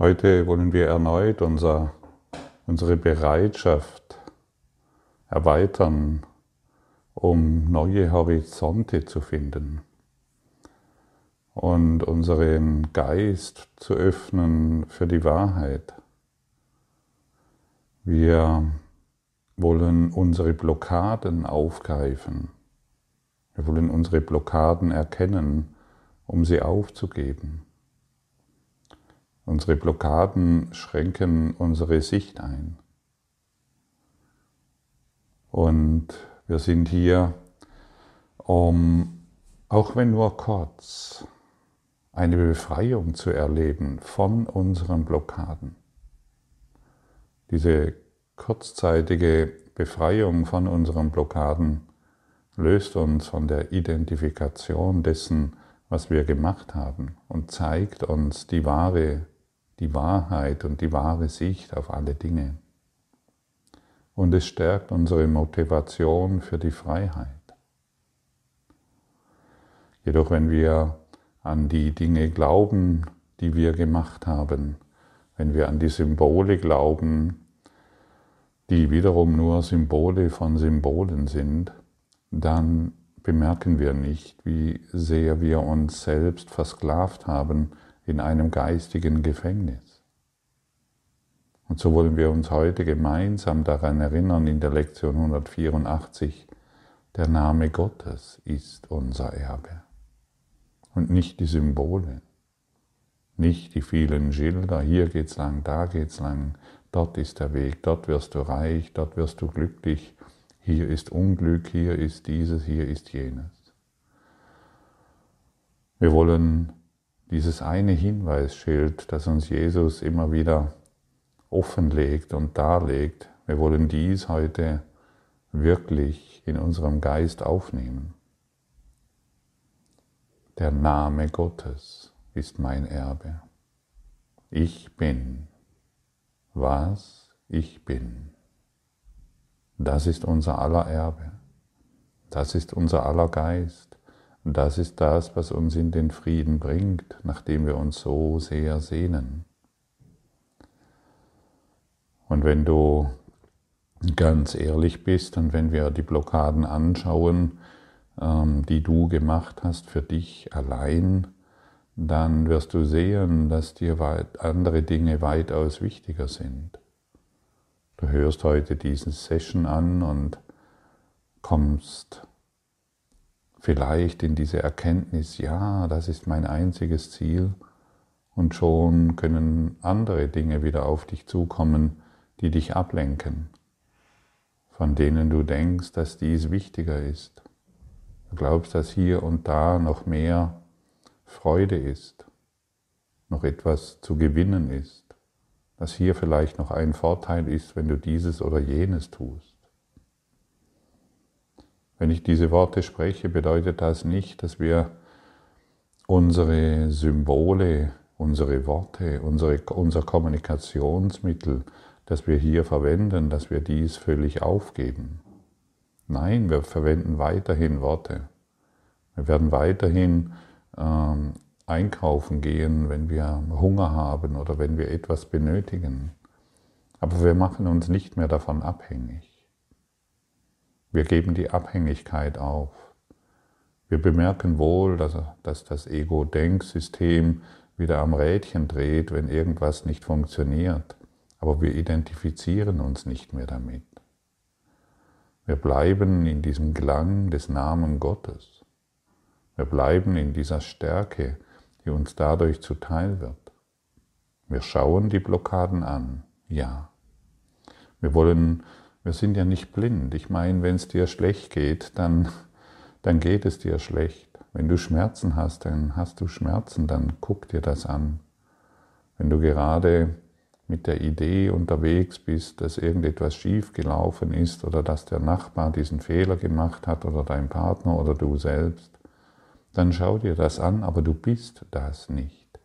Heute wollen wir erneut unser, unsere Bereitschaft erweitern, um neue Horizonte zu finden und unseren Geist zu öffnen für die Wahrheit. Wir wollen unsere Blockaden aufgreifen. Wir wollen unsere Blockaden erkennen, um sie aufzugeben. Unsere Blockaden schränken unsere Sicht ein. Und wir sind hier, um, auch wenn nur kurz, eine Befreiung zu erleben von unseren Blockaden. Diese kurzzeitige Befreiung von unseren Blockaden löst uns von der Identifikation dessen, was wir gemacht haben und zeigt uns die wahre die Wahrheit und die wahre Sicht auf alle Dinge. Und es stärkt unsere Motivation für die Freiheit. Jedoch wenn wir an die Dinge glauben, die wir gemacht haben, wenn wir an die Symbole glauben, die wiederum nur Symbole von Symbolen sind, dann bemerken wir nicht, wie sehr wir uns selbst versklavt haben in einem geistigen Gefängnis. Und so wollen wir uns heute gemeinsam daran erinnern in der Lektion 184, der Name Gottes ist unser Erbe und nicht die Symbole, nicht die vielen Schilder, hier geht's lang, da geht's lang, dort ist der Weg, dort wirst du reich, dort wirst du glücklich, hier ist Unglück, hier ist dieses, hier ist jenes. Wir wollen dieses eine Hinweisschild, das uns Jesus immer wieder offenlegt und darlegt, wir wollen dies heute wirklich in unserem Geist aufnehmen. Der Name Gottes ist mein Erbe. Ich bin, was ich bin. Das ist unser aller Erbe. Das ist unser aller Geist. Und das ist das, was uns in den Frieden bringt, nachdem wir uns so sehr sehnen. Und wenn du ganz ehrlich bist und wenn wir die Blockaden anschauen, ähm, die du gemacht hast für dich allein, dann wirst du sehen, dass dir andere Dinge weitaus wichtiger sind. Du hörst heute diesen Session an und kommst vielleicht in diese Erkenntnis, ja, das ist mein einziges Ziel, und schon können andere Dinge wieder auf dich zukommen, die dich ablenken, von denen du denkst, dass dies wichtiger ist. Du glaubst, dass hier und da noch mehr Freude ist, noch etwas zu gewinnen ist, dass hier vielleicht noch ein Vorteil ist, wenn du dieses oder jenes tust. Wenn ich diese Worte spreche, bedeutet das nicht, dass wir unsere Symbole, unsere Worte, unsere, unser Kommunikationsmittel, das wir hier verwenden, dass wir dies völlig aufgeben. Nein, wir verwenden weiterhin Worte. Wir werden weiterhin ähm, einkaufen gehen, wenn wir Hunger haben oder wenn wir etwas benötigen. Aber wir machen uns nicht mehr davon abhängig. Wir geben die Abhängigkeit auf. Wir bemerken wohl, dass, dass das Ego-Denksystem wieder am Rädchen dreht, wenn irgendwas nicht funktioniert, aber wir identifizieren uns nicht mehr damit. Wir bleiben in diesem Klang des Namen Gottes. Wir bleiben in dieser Stärke, die uns dadurch zuteil wird. Wir schauen die Blockaden an, ja. Wir wollen wir sind ja nicht blind. Ich meine, wenn es dir schlecht geht, dann, dann geht es dir schlecht. Wenn du Schmerzen hast, dann hast du Schmerzen, dann guck dir das an. Wenn du gerade mit der Idee unterwegs bist, dass irgendetwas schief gelaufen ist oder dass der Nachbar diesen Fehler gemacht hat oder dein Partner oder du selbst, dann schau dir das an, aber du bist das nicht.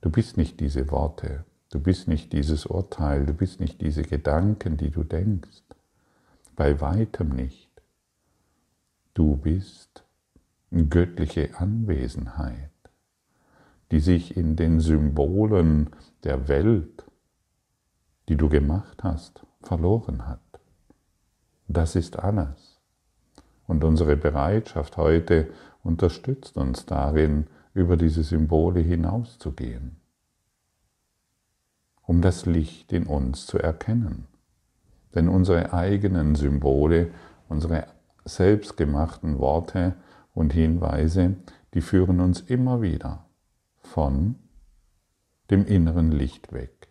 Du bist nicht diese Worte, Du bist nicht dieses Urteil, du bist nicht diese Gedanken, die du denkst. Bei weitem nicht. Du bist göttliche Anwesenheit. die sich in den Symbolen der Welt, die du gemacht hast, verloren hat. Das ist alles. Und unsere Bereitschaft heute unterstützt uns darin, über diese Symbole hinauszugehen, um das Licht in uns zu erkennen. Denn unsere eigenen Symbole, unsere selbstgemachten Worte und Hinweise, die führen uns immer wieder von dem inneren Licht weg.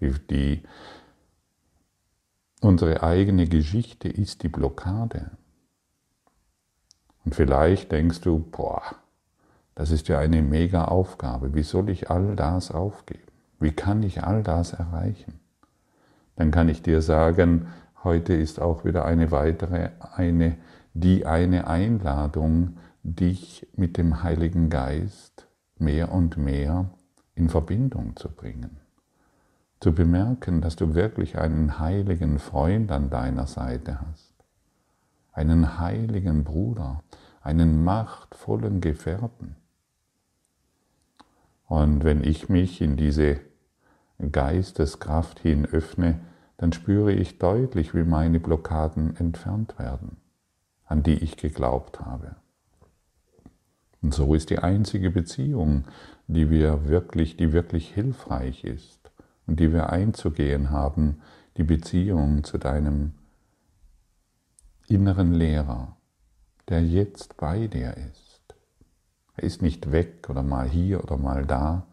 Die, unsere eigene Geschichte ist die Blockade. Und vielleicht denkst du, boah, das ist ja eine mega Aufgabe. Wie soll ich all das aufgeben? Wie kann ich all das erreichen? Dann kann ich dir sagen, heute ist auch wieder eine weitere, eine, die eine Einladung, dich mit dem Heiligen Geist mehr und mehr in Verbindung zu bringen. Zu bemerken, dass du wirklich einen heiligen Freund an deiner Seite hast. Einen heiligen Bruder, einen machtvollen Gefährten. Und wenn ich mich in diese Geisteskraft hin öffne, dann spüre ich deutlich, wie meine Blockaden entfernt werden, an die ich geglaubt habe. Und so ist die einzige Beziehung, die wir wirklich, die wirklich hilfreich ist und die wir einzugehen haben, die Beziehung zu deinem inneren Lehrer, der jetzt bei dir ist. Er ist nicht weg oder mal hier oder mal da,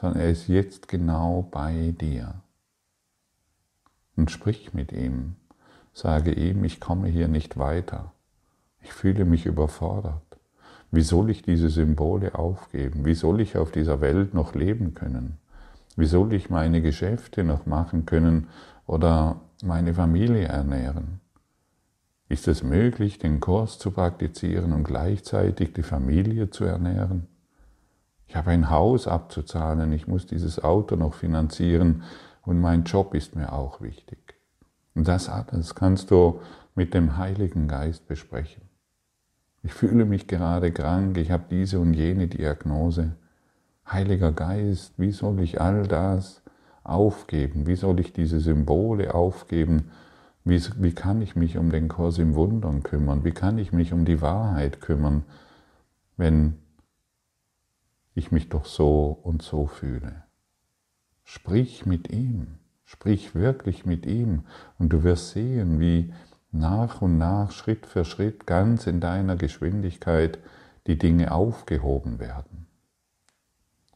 sondern er ist jetzt genau bei dir. Und sprich mit ihm, sage ihm, ich komme hier nicht weiter, ich fühle mich überfordert. Wie soll ich diese Symbole aufgeben? Wie soll ich auf dieser Welt noch leben können? Wie soll ich meine Geschäfte noch machen können oder meine Familie ernähren? Ist es möglich, den Kurs zu praktizieren und gleichzeitig die Familie zu ernähren? Ich habe ein Haus abzuzahlen, ich muss dieses Auto noch finanzieren und mein Job ist mir auch wichtig. Und das alles kannst du mit dem Heiligen Geist besprechen. Ich fühle mich gerade krank, ich habe diese und jene Diagnose. Heiliger Geist, wie soll ich all das aufgeben? Wie soll ich diese Symbole aufgeben? Wie, wie kann ich mich um den Kurs im Wundern kümmern? Wie kann ich mich um die Wahrheit kümmern, wenn ich mich doch so und so fühle? Sprich mit ihm, sprich wirklich mit ihm und du wirst sehen, wie nach und nach, Schritt für Schritt, ganz in deiner Geschwindigkeit die Dinge aufgehoben werden.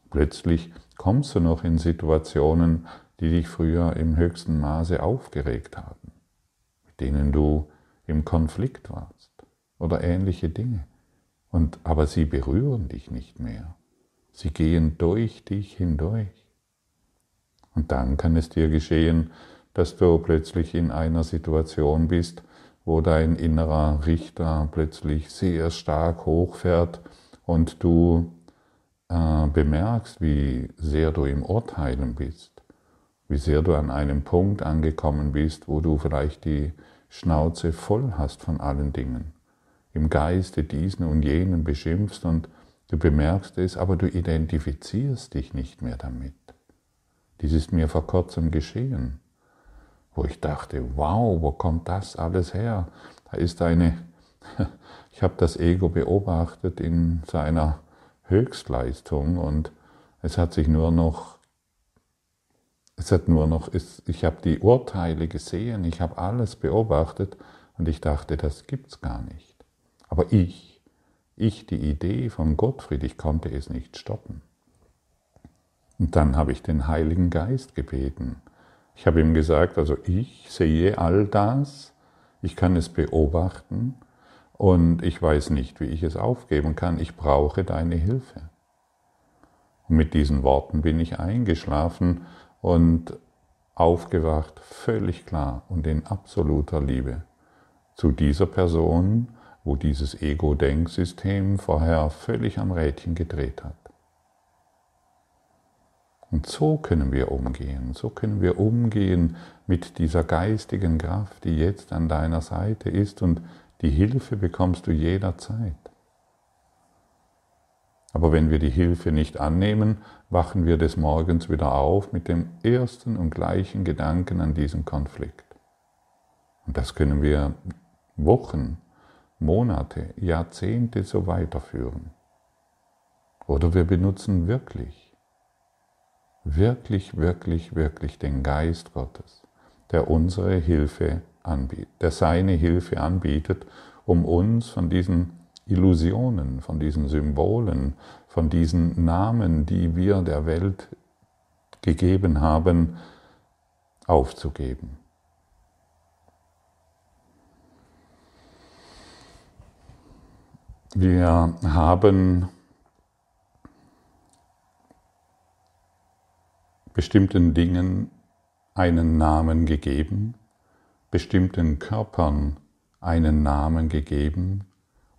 Plötzlich kommst du noch in Situationen, die dich früher im höchsten Maße aufgeregt haben, mit denen du im Konflikt warst oder ähnliche Dinge. Und, aber sie berühren dich nicht mehr. Sie gehen durch dich hindurch. Und dann kann es dir geschehen, dass du plötzlich in einer Situation bist, wo dein innerer Richter plötzlich sehr stark hochfährt und du äh, bemerkst, wie sehr du im Urteilen bist, wie sehr du an einem Punkt angekommen bist, wo du vielleicht die Schnauze voll hast von allen Dingen, im Geiste diesen und jenen beschimpfst und du bemerkst es, aber du identifizierst dich nicht mehr damit. Dies ist mir vor kurzem geschehen, wo ich dachte, wow, wo kommt das alles her? Da ist eine, ich habe das Ego beobachtet in seiner Höchstleistung und es hat sich nur noch, es hat nur noch, ich habe die Urteile gesehen, ich habe alles beobachtet und ich dachte, das gibt's gar nicht. Aber ich, ich, die Idee von Gottfried, ich konnte es nicht stoppen. Und dann habe ich den Heiligen Geist gebeten. Ich habe ihm gesagt, also ich sehe all das, ich kann es beobachten und ich weiß nicht, wie ich es aufgeben kann. Ich brauche deine Hilfe. Und mit diesen Worten bin ich eingeschlafen und aufgewacht, völlig klar und in absoluter Liebe zu dieser Person, wo dieses Ego-Denksystem vorher völlig am Rädchen gedreht hat. Und so können wir umgehen, so können wir umgehen mit dieser geistigen Kraft, die jetzt an deiner Seite ist und die Hilfe bekommst du jederzeit. Aber wenn wir die Hilfe nicht annehmen, wachen wir des Morgens wieder auf mit dem ersten und gleichen Gedanken an diesen Konflikt. Und das können wir Wochen, Monate, Jahrzehnte so weiterführen. Oder wir benutzen wirklich, wirklich, wirklich, wirklich den Geist Gottes, der unsere Hilfe anbietet, der seine Hilfe anbietet, um uns von diesen Illusionen, von diesen Symbolen, von diesen Namen, die wir der Welt gegeben haben, aufzugeben. Wir haben bestimmten Dingen einen Namen gegeben, bestimmten Körpern einen Namen gegeben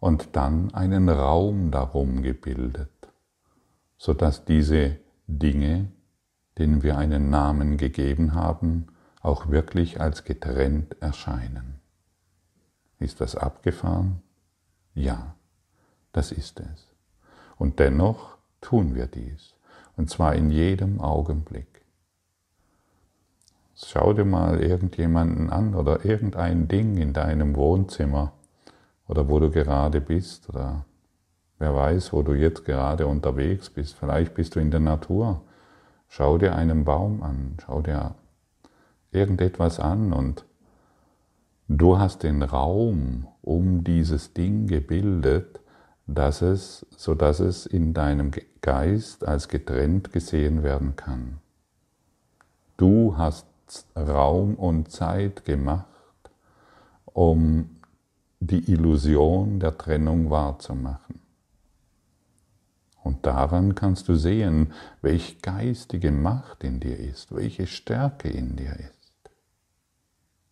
und dann einen Raum darum gebildet, sodass diese Dinge, denen wir einen Namen gegeben haben, auch wirklich als getrennt erscheinen. Ist das abgefahren? Ja, das ist es. Und dennoch tun wir dies. Und zwar in jedem Augenblick. Schau dir mal irgendjemanden an oder irgendein Ding in deinem Wohnzimmer oder wo du gerade bist oder wer weiß, wo du jetzt gerade unterwegs bist. Vielleicht bist du in der Natur. Schau dir einen Baum an, schau dir irgendetwas an und du hast den Raum um dieses Ding gebildet, dass es, so dass es in deinem Geist als getrennt gesehen werden kann. Du hast Raum und Zeit gemacht, um die Illusion der Trennung wahrzumachen. Und daran kannst du sehen, welche geistige Macht in dir ist, welche Stärke in dir ist.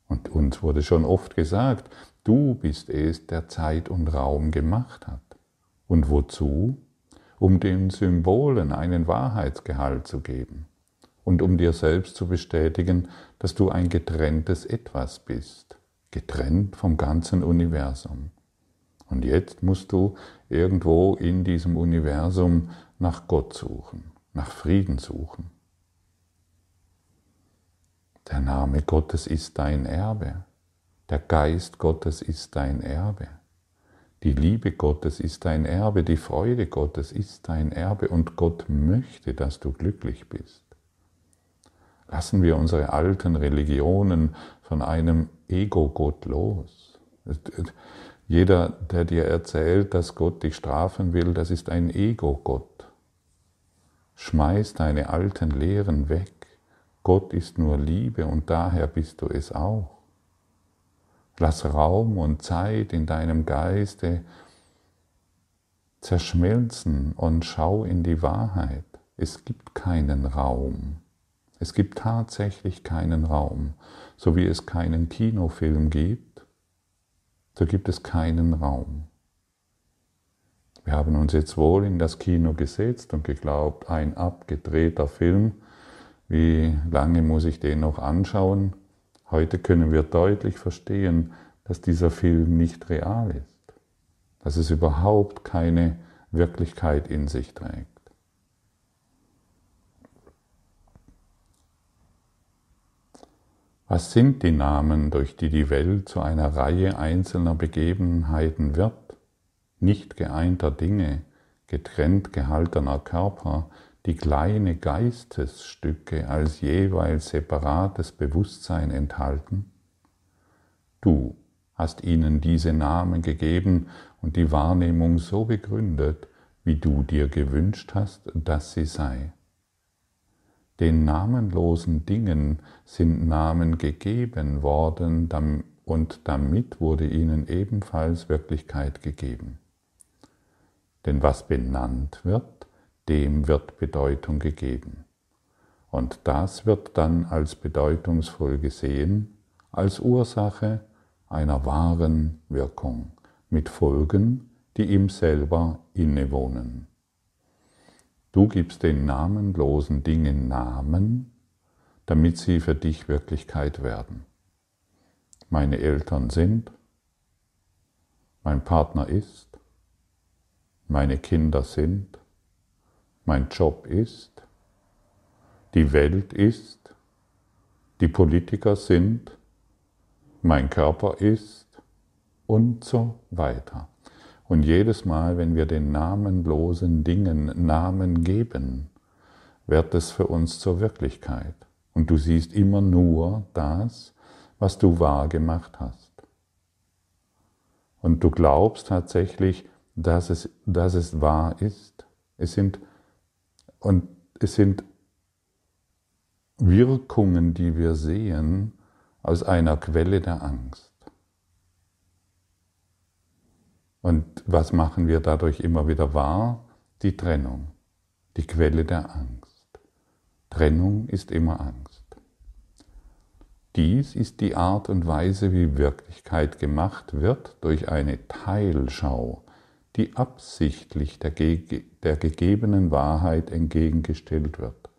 Und uns wurde schon oft gesagt, du bist es, der Zeit und Raum gemacht hat. Und wozu? Um den Symbolen einen Wahrheitsgehalt zu geben und um dir selbst zu bestätigen, dass du ein getrenntes Etwas bist, getrennt vom ganzen Universum. Und jetzt musst du irgendwo in diesem Universum nach Gott suchen, nach Frieden suchen. Der Name Gottes ist dein Erbe. Der Geist Gottes ist dein Erbe. Die Liebe Gottes ist dein Erbe, die Freude Gottes ist dein Erbe und Gott möchte, dass du glücklich bist. Lassen wir unsere alten Religionen von einem Ego-Gott los. Jeder, der dir erzählt, dass Gott dich strafen will, das ist ein Ego-Gott. Schmeiß deine alten Lehren weg. Gott ist nur Liebe und daher bist du es auch. Lass Raum und Zeit in deinem Geiste zerschmelzen und schau in die Wahrheit. Es gibt keinen Raum. Es gibt tatsächlich keinen Raum. So wie es keinen Kinofilm gibt, so gibt es keinen Raum. Wir haben uns jetzt wohl in das Kino gesetzt und geglaubt, ein abgedrehter Film, wie lange muss ich den noch anschauen? Heute können wir deutlich verstehen, dass dieser Film nicht real ist, dass es überhaupt keine Wirklichkeit in sich trägt. Was sind die Namen, durch die die Welt zu einer Reihe einzelner Begebenheiten wird, nicht geeinter Dinge, getrennt gehaltener Körper, die kleine Geistesstücke als jeweils separates Bewusstsein enthalten? Du hast ihnen diese Namen gegeben und die Wahrnehmung so begründet, wie du dir gewünscht hast, dass sie sei. Den namenlosen Dingen sind Namen gegeben worden und damit wurde ihnen ebenfalls Wirklichkeit gegeben. Denn was benannt wird, dem wird Bedeutung gegeben. Und das wird dann als bedeutungsvoll gesehen, als Ursache einer wahren Wirkung, mit Folgen, die ihm selber innewohnen. Du gibst den namenlosen Dingen Namen, damit sie für dich Wirklichkeit werden. Meine Eltern sind, mein Partner ist, meine Kinder sind, mein Job ist, die Welt ist, die Politiker sind, mein Körper ist und so weiter. Und jedes Mal, wenn wir den namenlosen Dingen Namen geben, wird es für uns zur Wirklichkeit. Und du siehst immer nur das, was du wahr gemacht hast. Und du glaubst tatsächlich, dass es, dass es wahr ist. Es sind, und es sind Wirkungen, die wir sehen, aus einer Quelle der Angst. Und was machen wir dadurch immer wieder wahr? Die Trennung, die Quelle der Angst. Trennung ist immer Angst. Dies ist die Art und Weise, wie Wirklichkeit gemacht wird durch eine Teilschau, die absichtlich der, der gegebenen Wahrheit entgegengestellt wird.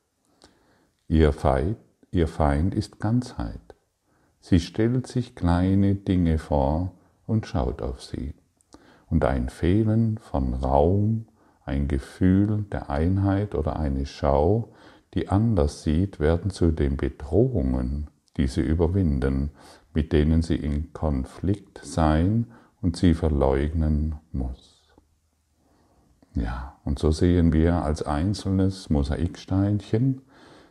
Ihr Feind, ihr Feind ist Ganzheit. Sie stellt sich kleine Dinge vor und schaut auf sie. Und ein Fehlen von Raum, ein Gefühl der Einheit oder eine Schau, die anders sieht, werden zu den Bedrohungen, die sie überwinden, mit denen sie in Konflikt sein und sie verleugnen muss. Ja, und so sehen wir als einzelnes Mosaiksteinchen,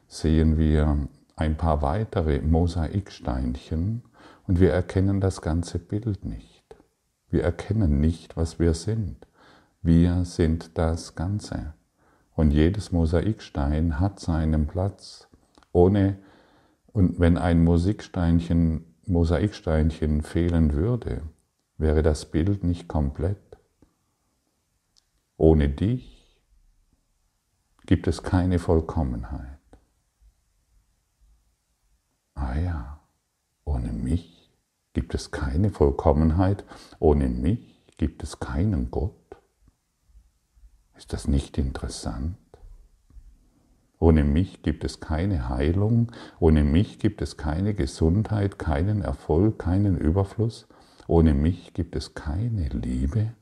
sehen wir ein paar weitere Mosaiksteinchen und wir erkennen das ganze Bild nicht. Wir erkennen nicht, was wir sind. Wir sind das Ganze. Und jedes Mosaikstein hat seinen Platz. Ohne, und wenn ein Mosaiksteinchen, Mosaiksteinchen fehlen würde, wäre das Bild nicht komplett. Ohne dich gibt es keine Vollkommenheit. Ah ja, ohne mich gibt es keine Vollkommenheit, ohne mich gibt es keinen Gott. Ist das nicht interessant? Ohne mich gibt es keine Heilung, ohne mich gibt es keine Gesundheit, keinen Erfolg, keinen Überfluss, ohne mich gibt es keine Liebe.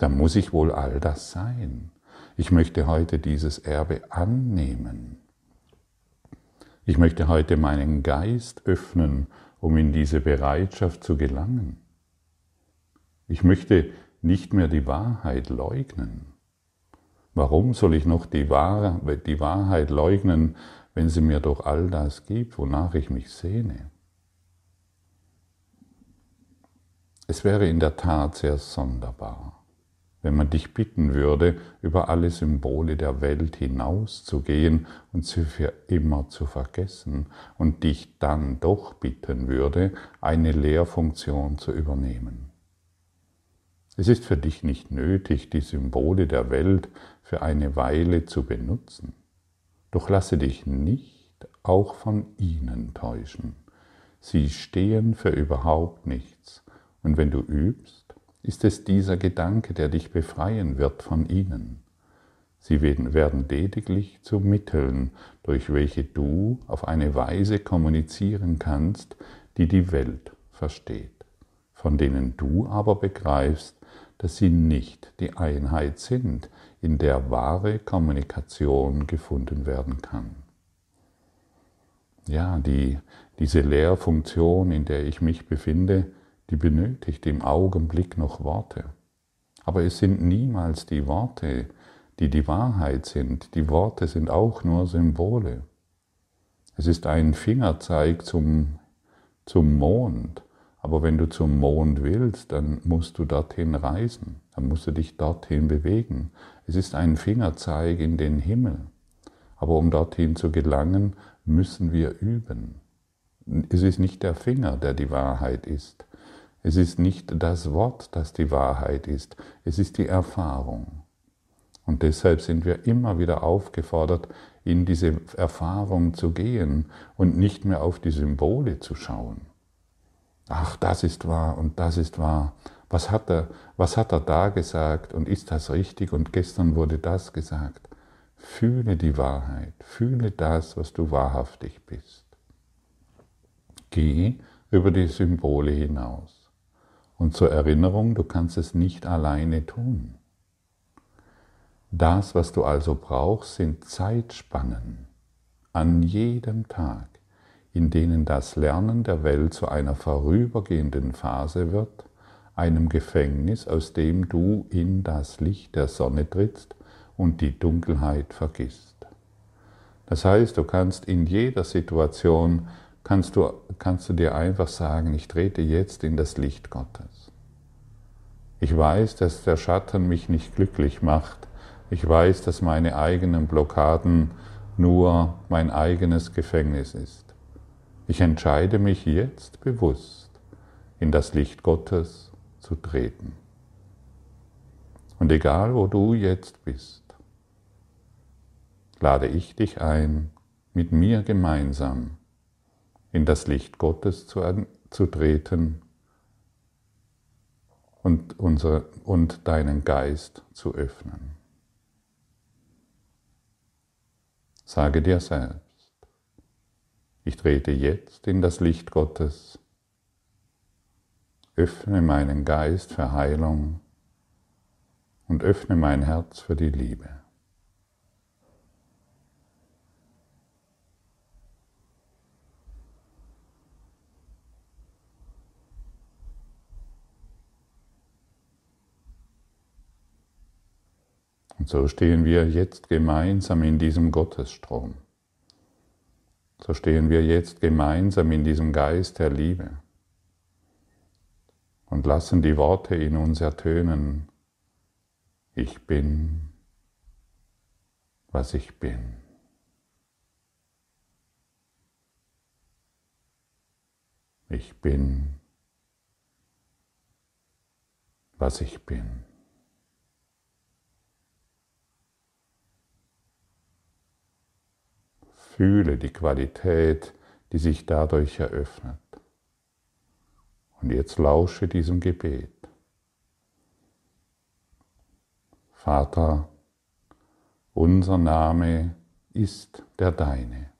Da muss ich wohl all das sein. Ich möchte heute dieses Erbe annehmen. Ich möchte heute meinen Geist öffnen, um in diese Bereitschaft zu gelangen. Ich möchte nicht mehr die Wahrheit leugnen. Warum soll ich noch die, Wahrheit leugnen, wenn sie mir doch all das gibt, wonach ich mich sehne? Es wäre in der Tat sehr sonderbar wenn man dich bitten würde, über alle Symbole der Welt hinauszugehen und sie für immer zu vergessen und dich dann doch bitten würde, eine Lehrfunktion zu übernehmen. Es ist für dich nicht nötig, die Symbole der Welt für eine Weile zu benutzen. Doch lasse dich nicht auch von ihnen täuschen. Sie stehen für überhaupt nichts. Und wenn du übst, ist es dieser Gedanke, der dich befreien wird von ihnen. Sie werden lediglich zu Mitteln, durch welche du auf eine Weise kommunizieren kannst, die die Welt versteht, von denen du aber begreifst, dass sie nicht die Einheit sind, in der wahre Kommunikation gefunden werden kann. Ja, die, diese Lehrfunktion, in der ich mich befinde, die benötigt im Augenblick noch Worte. Aber es sind niemals die Worte, die die Wahrheit sind. Die Worte sind auch nur Symbole. Es ist ein Fingerzeig zum, zum Mond. Aber wenn du zum Mond willst, dann musst du dorthin reisen. Dann musst du dich dorthin bewegen. Es ist ein Fingerzeig in den Himmel. Aber um dorthin zu gelangen, müssen wir üben. Es ist nicht der Finger, der die Wahrheit ist. Es ist nicht das Wort, das die Wahrheit ist, es ist die Erfahrung. Und deshalb sind wir immer wieder aufgefordert, in diese Erfahrung zu gehen und nicht mehr auf die Symbole zu schauen. Ach, das ist wahr und das ist wahr. Was hat er, was hat er da gesagt und ist das richtig und gestern wurde das gesagt? Fühle die Wahrheit, fühle das, was du wahrhaftig bist. Geh über die Symbole hinaus. Und zur Erinnerung, du kannst es nicht alleine tun. Das, was du also brauchst, sind Zeitspannen an jedem Tag, in denen das Lernen der Welt zu einer vorübergehenden Phase wird, einem Gefängnis, aus dem du in das Licht der Sonne trittst und die Dunkelheit vergisst. Das heißt, du kannst in jeder Situation, kannst du, kannst du dir einfach sagen, ich trete jetzt in das Licht Gottes. Ich weiß, dass der Schatten mich nicht glücklich macht. Ich weiß, dass meine eigenen Blockaden nur mein eigenes Gefängnis ist. Ich entscheide mich jetzt bewusst, in das Licht Gottes zu treten. Und egal, wo du jetzt bist, lade ich dich ein, mit mir gemeinsam in das Licht Gottes zu, zu treten und, unser, und deinen Geist zu öffnen. Sage dir selbst, ich trete jetzt in das Licht Gottes, öffne meinen Geist für Heilung und öffne mein Herz für die Liebe. Und so stehen wir jetzt gemeinsam in diesem Gottesstrom. So stehen wir jetzt gemeinsam in diesem Geist der Liebe und lassen die Worte in uns ertönen. Ich bin, was ich bin. Ich bin, was ich bin. Fühle die Qualität, die sich dadurch eröffnet. Und jetzt lausche diesem Gebet. Vater, unser Name ist der deine.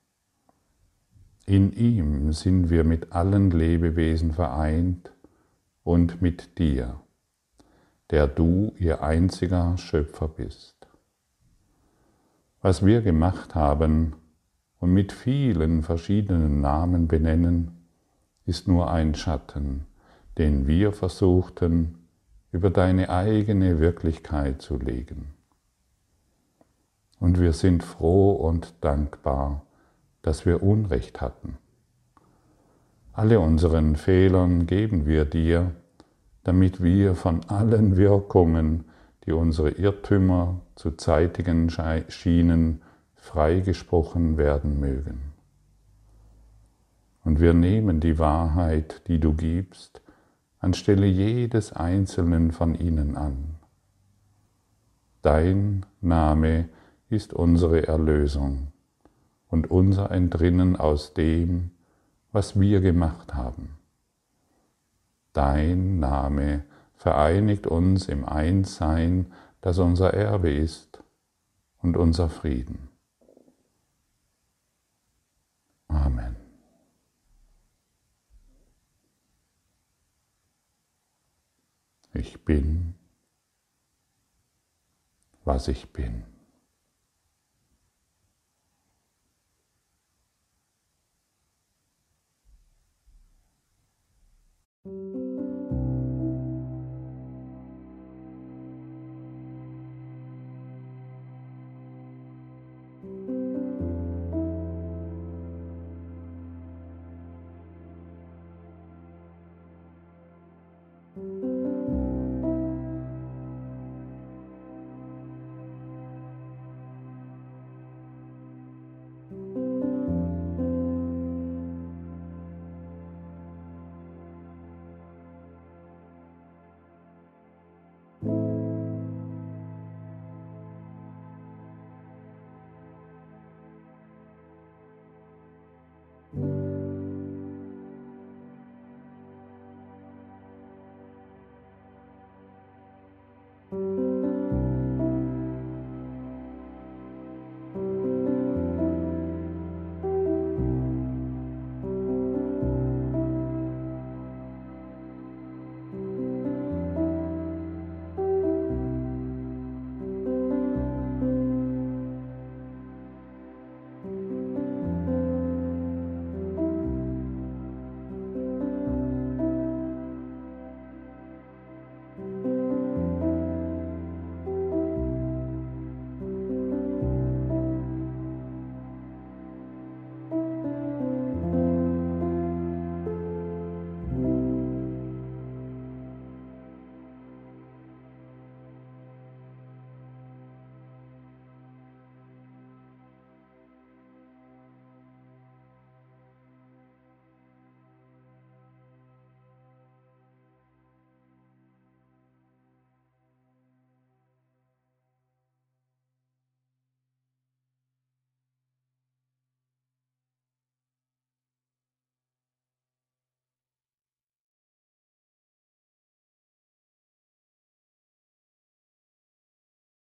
In ihm sind wir mit allen Lebewesen vereint und mit dir, der du ihr einziger Schöpfer bist. Was wir gemacht haben, und mit vielen verschiedenen Namen benennen, ist nur ein Schatten, den wir versuchten über deine eigene Wirklichkeit zu legen. Und wir sind froh und dankbar, dass wir Unrecht hatten. Alle unseren Fehlern geben wir dir, damit wir von allen Wirkungen, die unsere Irrtümer zu zeitigen schienen, freigesprochen werden mögen. Und wir nehmen die Wahrheit, die du gibst, anstelle jedes einzelnen von ihnen an. Dein Name ist unsere Erlösung und unser Entrinnen aus dem, was wir gemacht haben. Dein Name vereinigt uns im Einssein, das unser Erbe ist und unser Frieden. Ich bin, was ich bin.